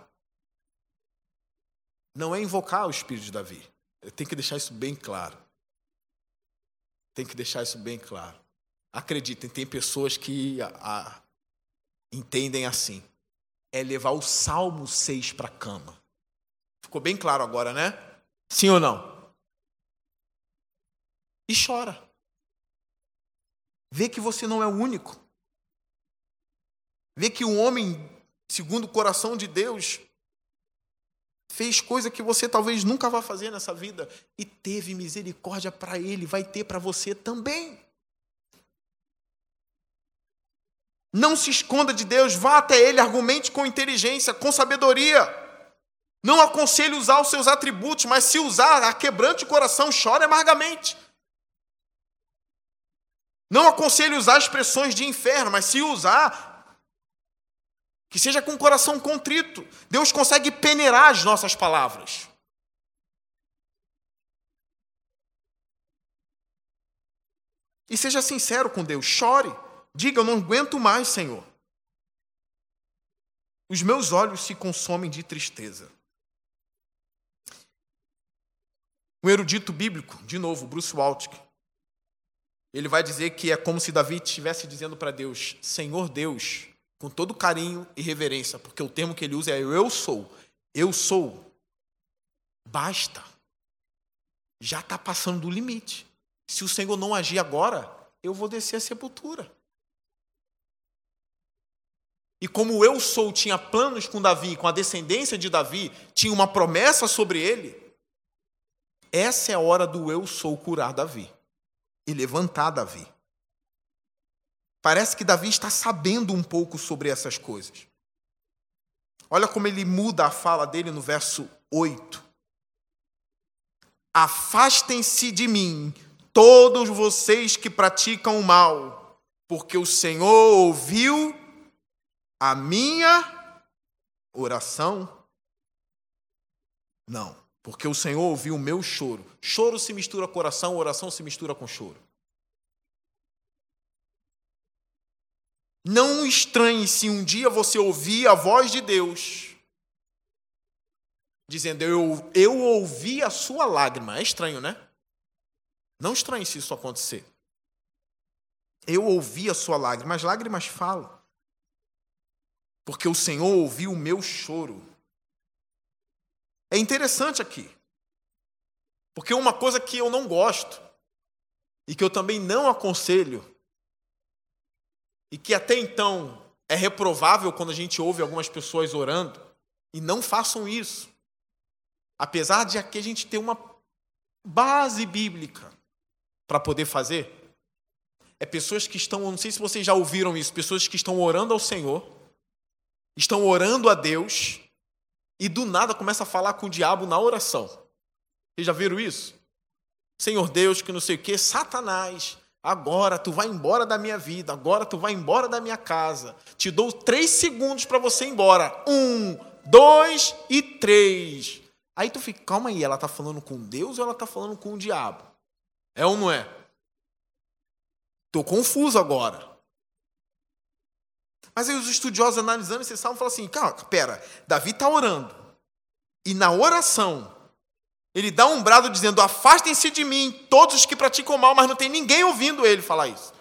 não é invocar o espírito de Davi. Tenho que deixar isso bem claro. Tem que deixar isso bem claro. Acreditem, tem pessoas que a, a, entendem assim. É levar o Salmo 6 para a cama. Ficou bem claro agora, né? Sim ou não? E chora. Vê que você não é o único. Vê que um homem, segundo o coração de Deus, fez coisa que você talvez nunca vá fazer nessa vida e teve misericórdia para ele, vai ter para você também. Não se esconda de Deus, vá até Ele, argumente com inteligência, com sabedoria. Não aconselhe usar os seus atributos, mas se usar, a quebrante o coração, chore amargamente. Não aconselhe usar expressões de inferno, mas se usar, que seja com o coração contrito. Deus consegue peneirar as nossas palavras. E seja sincero com Deus, chore. Diga: Eu não aguento mais, Senhor. Os meus olhos se consomem de tristeza. Um erudito bíblico, de novo, Bruce Waltke, ele vai dizer que é como se Davi estivesse dizendo para Deus: Senhor Deus, com todo carinho e reverência, porque o termo que ele usa é eu sou, eu sou. Basta. Já está passando do limite. Se o Senhor não agir agora, eu vou descer a sepultura. E como eu sou tinha planos com Davi, com a descendência de Davi, tinha uma promessa sobre ele, essa é a hora do eu sou curar Davi e levantar Davi. Parece que Davi está sabendo um pouco sobre essas coisas. Olha como ele muda a fala dele no verso 8. Afastem-se de mim, todos vocês que praticam o mal, porque o Senhor ouviu a minha oração? Não, porque o Senhor ouviu o meu choro. Choro se mistura com oração, oração se mistura com choro. Não estranhe se um dia você ouvir a voz de Deus dizendo: Eu, eu ouvi a sua lágrima. É estranho, né? Não estranhe se isso acontecer. Eu ouvi a sua lágrima. As lágrimas falam porque o Senhor ouviu o meu choro. É interessante aqui, porque uma coisa que eu não gosto, e que eu também não aconselho, e que até então é reprovável quando a gente ouve algumas pessoas orando, e não façam isso, apesar de aqui a gente ter uma base bíblica para poder fazer, é pessoas que estão, não sei se vocês já ouviram isso, pessoas que estão orando ao Senhor, estão orando a Deus e do nada começa a falar com o diabo na oração. Vocês já viram isso? Senhor Deus, que não sei o que, Satanás, agora tu vai embora da minha vida, agora tu vai embora da minha casa. Te dou três segundos para você ir embora. Um, dois e três. Aí tu fica, calma aí, ela está falando com Deus ou ela está falando com o diabo? É ou não é? Estou confuso agora. Mas aí os estudiosos analisando esse salmo falam assim: calma, pera, Davi está orando. E na oração, ele dá um brado dizendo: Afastem-se de mim, todos os que praticam mal, mas não tem ninguém ouvindo ele falar isso.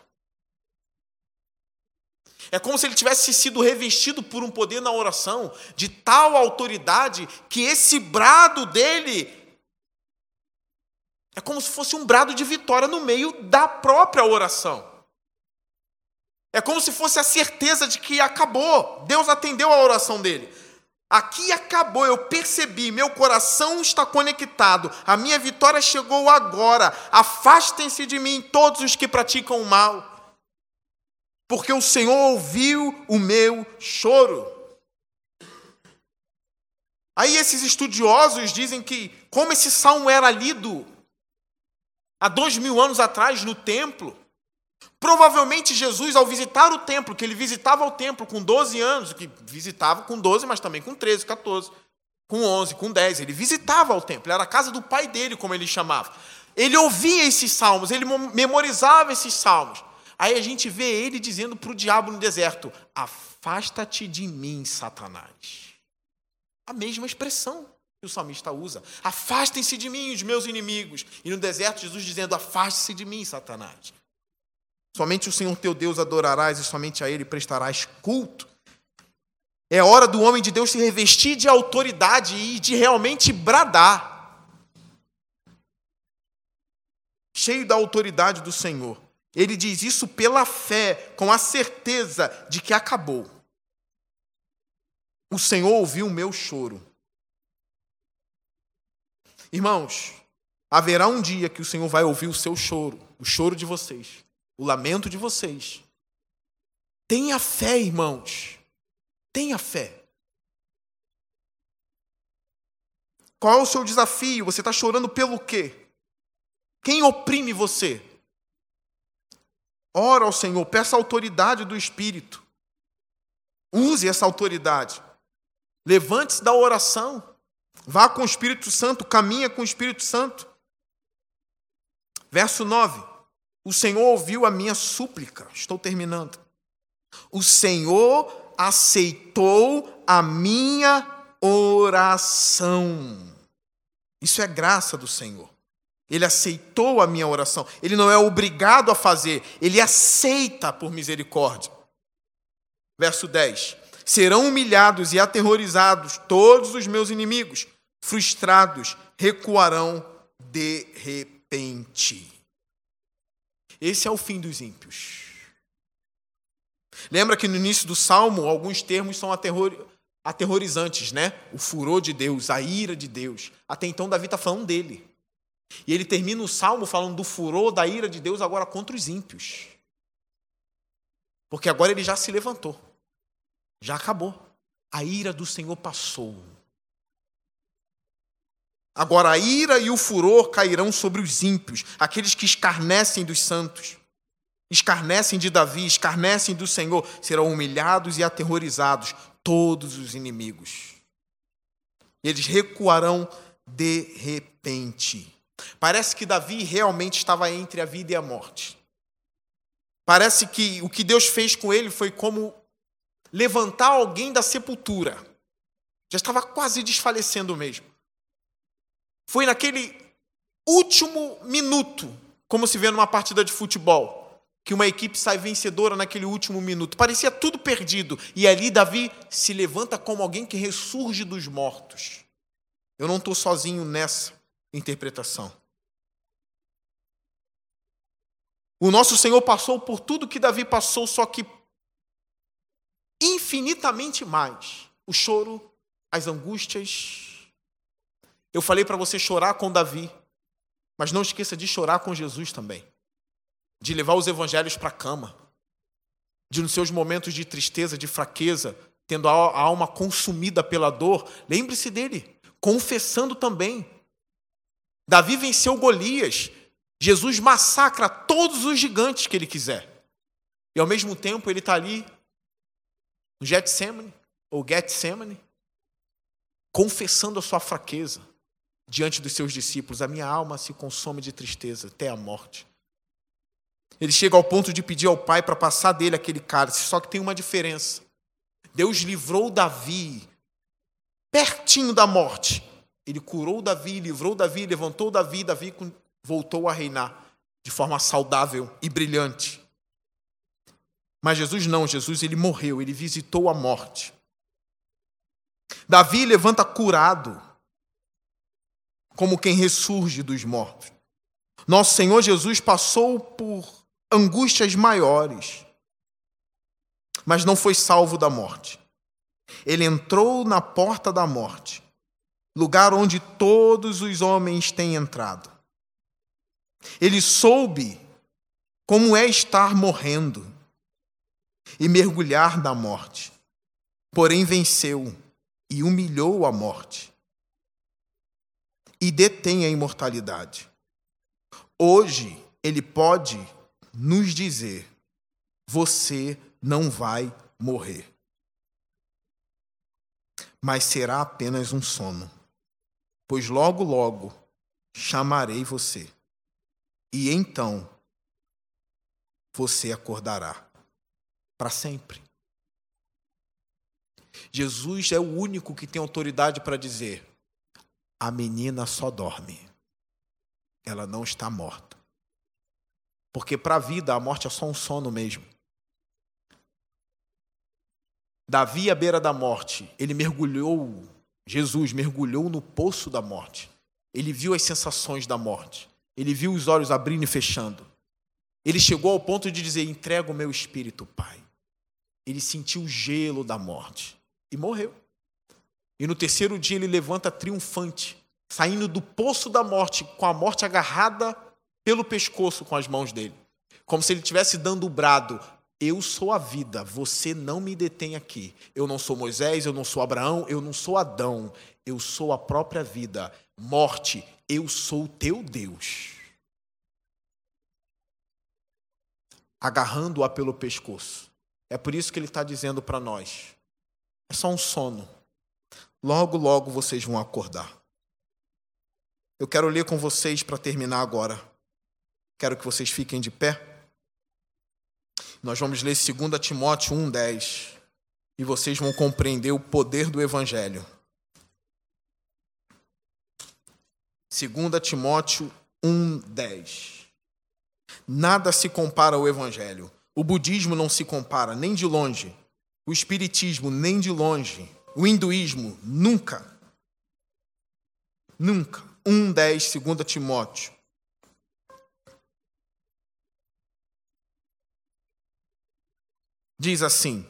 É como se ele tivesse sido revestido por um poder na oração de tal autoridade que esse brado dele é como se fosse um brado de vitória no meio da própria oração. É como se fosse a certeza de que acabou. Deus atendeu a oração dele. Aqui acabou, eu percebi, meu coração está conectado, a minha vitória chegou agora. Afastem-se de mim todos os que praticam o mal, porque o Senhor ouviu o meu choro. Aí esses estudiosos dizem que, como esse salmo era lido há dois mil anos atrás no templo, Provavelmente Jesus, ao visitar o templo, que ele visitava o templo com 12 anos, que visitava com 12, mas também com 13, 14, com 11, com 10, ele visitava o templo, era a casa do pai dele, como ele chamava. Ele ouvia esses salmos, ele memorizava esses salmos. Aí a gente vê ele dizendo para o diabo no deserto: Afasta-te de mim, Satanás. A mesma expressão que o salmista usa: Afastem-se de mim, os meus inimigos. E no deserto, Jesus dizendo: Afaste-se de mim, Satanás. Somente o Senhor teu Deus adorarás e somente a Ele prestarás culto. É hora do homem de Deus se revestir de autoridade e de realmente bradar. Cheio da autoridade do Senhor. Ele diz isso pela fé, com a certeza de que acabou. O Senhor ouviu o meu choro. Irmãos, haverá um dia que o Senhor vai ouvir o seu choro, o choro de vocês, o lamento de vocês. Tenha fé, irmãos. Tenha fé. Qual é o seu desafio? Você está chorando pelo quê? Quem oprime você? Ora ao Senhor, peça a autoridade do Espírito. Use essa autoridade. Levante-se da oração. Vá com o Espírito Santo, caminha com o Espírito Santo. Verso 9: O Senhor ouviu a minha súplica. Estou terminando. O Senhor aceitou a minha oração. Isso é graça do Senhor. Ele aceitou a minha oração. Ele não é obrigado a fazer, ele aceita por misericórdia. Verso 10: Serão humilhados e aterrorizados todos os meus inimigos, frustrados, recuarão de repente. Esse é o fim dos ímpios. Lembra que no início do salmo, alguns termos são aterrorizantes, né? O furor de Deus, a ira de Deus. Até então, Davi está falando dele. E ele termina o salmo falando do furor, da ira de Deus agora contra os ímpios. Porque agora ele já se levantou. Já acabou. A ira do Senhor passou. Agora a ira e o furor cairão sobre os ímpios, aqueles que escarnecem dos santos. Escarnecem de Davi, escarnecem do Senhor, serão humilhados e aterrorizados todos os inimigos. Eles recuarão de repente. Parece que Davi realmente estava entre a vida e a morte. Parece que o que Deus fez com ele foi como levantar alguém da sepultura. Já estava quase desfalecendo mesmo. Foi naquele último minuto, como se vê numa partida de futebol que uma equipe sai vencedora naquele último minuto. Parecia tudo perdido. E ali Davi se levanta como alguém que ressurge dos mortos. Eu não estou sozinho nessa interpretação. O nosso Senhor passou por tudo que Davi passou, só que infinitamente mais. O choro, as angústias. Eu falei para você chorar com Davi, mas não esqueça de chorar com Jesus também de levar os evangelhos para a cama, de nos seus momentos de tristeza, de fraqueza, tendo a alma consumida pela dor, lembre-se dele, confessando também. Davi venceu Golias, Jesus massacra todos os gigantes que ele quiser. E ao mesmo tempo ele está ali no Getsemane, ou Getsemane, confessando a sua fraqueza diante dos seus discípulos. A minha alma se consome de tristeza até a morte. Ele chega ao ponto de pedir ao pai para passar dele aquele cálice, só que tem uma diferença. Deus livrou Davi pertinho da morte. Ele curou Davi, livrou Davi, levantou Davi, Davi voltou a reinar de forma saudável e brilhante. Mas Jesus não, Jesus ele morreu, ele visitou a morte. Davi levanta curado, como quem ressurge dos mortos. Nosso Senhor Jesus passou por angústias maiores, mas não foi salvo da morte. Ele entrou na porta da morte, lugar onde todos os homens têm entrado. Ele soube como é estar morrendo e mergulhar na morte, porém venceu e humilhou a morte e detém a imortalidade. Hoje ele pode nos dizer: você não vai morrer. Mas será apenas um sono, pois logo, logo chamarei você, e então você acordará para sempre. Jesus é o único que tem autoridade para dizer: a menina só dorme, ela não está morta. Porque para a vida a morte é só um sono mesmo. Davi à beira da morte, ele mergulhou, Jesus mergulhou no poço da morte. Ele viu as sensações da morte. Ele viu os olhos abrindo e fechando. Ele chegou ao ponto de dizer: entrega o meu espírito, Pai. Ele sentiu o gelo da morte e morreu. E no terceiro dia ele levanta triunfante, saindo do poço da morte, com a morte agarrada pelo pescoço com as mãos dele. Como se ele estivesse dando o brado: Eu sou a vida, você não me detém aqui. Eu não sou Moisés, eu não sou Abraão, eu não sou Adão, eu sou a própria vida. Morte, eu sou o teu Deus. Agarrando-a pelo pescoço. É por isso que ele está dizendo para nós: é só um sono. Logo, logo vocês vão acordar. Eu quero ler com vocês para terminar agora. Quero que vocês fiquem de pé. Nós vamos ler 2 Timóteo 1,10 e vocês vão compreender o poder do Evangelho. 2 Timóteo 1,10 Nada se compara ao Evangelho. O budismo não se compara nem de longe. O espiritismo nem de longe. O hinduísmo nunca. Nunca. 1,10, 2 Timóteo. Diz assim: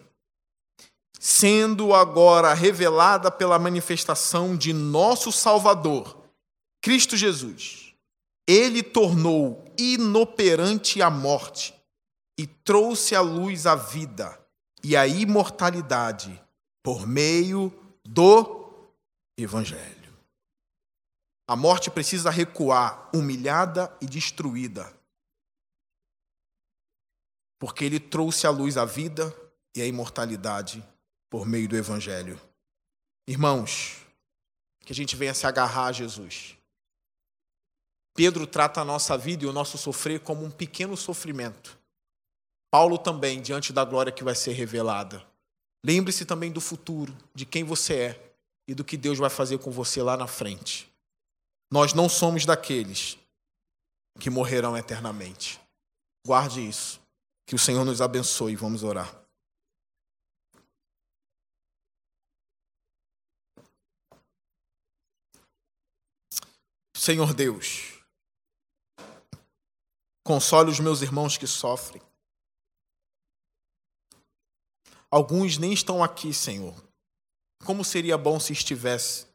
sendo agora revelada pela manifestação de nosso Salvador, Cristo Jesus. Ele tornou inoperante a morte e trouxe à luz a vida e a imortalidade por meio do Evangelho. A morte precisa recuar, humilhada e destruída, porque ele trouxe à luz a vida e a imortalidade por meio do Evangelho. Irmãos, que a gente venha se agarrar a Jesus. Pedro trata a nossa vida e o nosso sofrer como um pequeno sofrimento. Paulo também, diante da glória que vai ser revelada. Lembre-se também do futuro, de quem você é e do que Deus vai fazer com você lá na frente. Nós não somos daqueles que morrerão eternamente. Guarde isso. Que o Senhor nos abençoe. Vamos orar. Senhor Deus, Console os meus irmãos que sofrem. Alguns nem estão aqui, Senhor. Como seria bom se estivesse?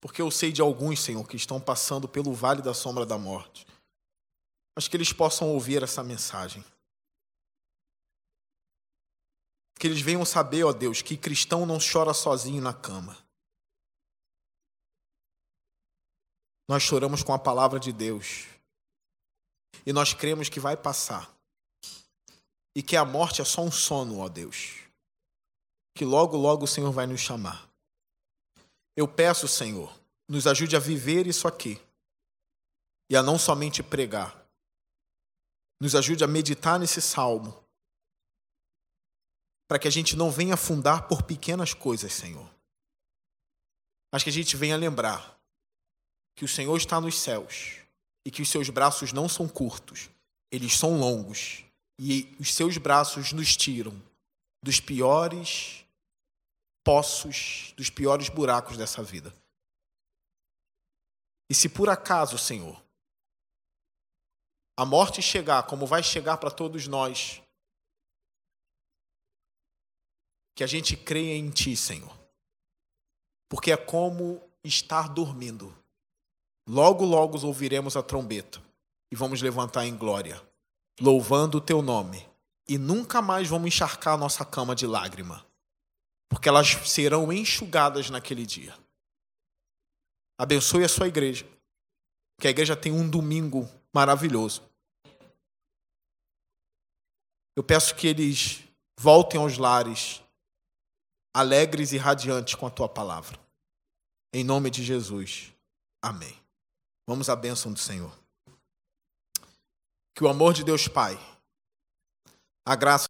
Porque eu sei de alguns, Senhor, que estão passando pelo vale da sombra da morte. Mas que eles possam ouvir essa mensagem. Que eles venham saber, ó Deus, que cristão não chora sozinho na cama. Nós choramos com a palavra de Deus. E nós cremos que vai passar. E que a morte é só um sono, ó Deus. Que logo, logo o Senhor vai nos chamar. Eu peço, Senhor, nos ajude a viver isso aqui. E a não somente pregar. Nos ajude a meditar nesse salmo. Para que a gente não venha afundar por pequenas coisas, Senhor. Mas que a gente venha lembrar que o Senhor está nos céus e que os seus braços não são curtos, eles são longos, e os seus braços nos tiram dos piores poços, dos piores buracos dessa vida. E se por acaso, Senhor, a morte chegar, como vai chegar para todos nós, que a gente creia em Ti, Senhor, porque é como estar dormindo. Logo, logo ouviremos a trombeta e vamos levantar em glória, louvando o teu nome, e nunca mais vamos encharcar a nossa cama de lágrima, porque elas serão enxugadas naquele dia. Abençoe a sua igreja, que a igreja tem um domingo maravilhoso. Eu peço que eles voltem aos lares alegres e radiantes com a tua palavra. Em nome de Jesus. Amém. Vamos à bênção do Senhor. Que o amor de Deus Pai, a graça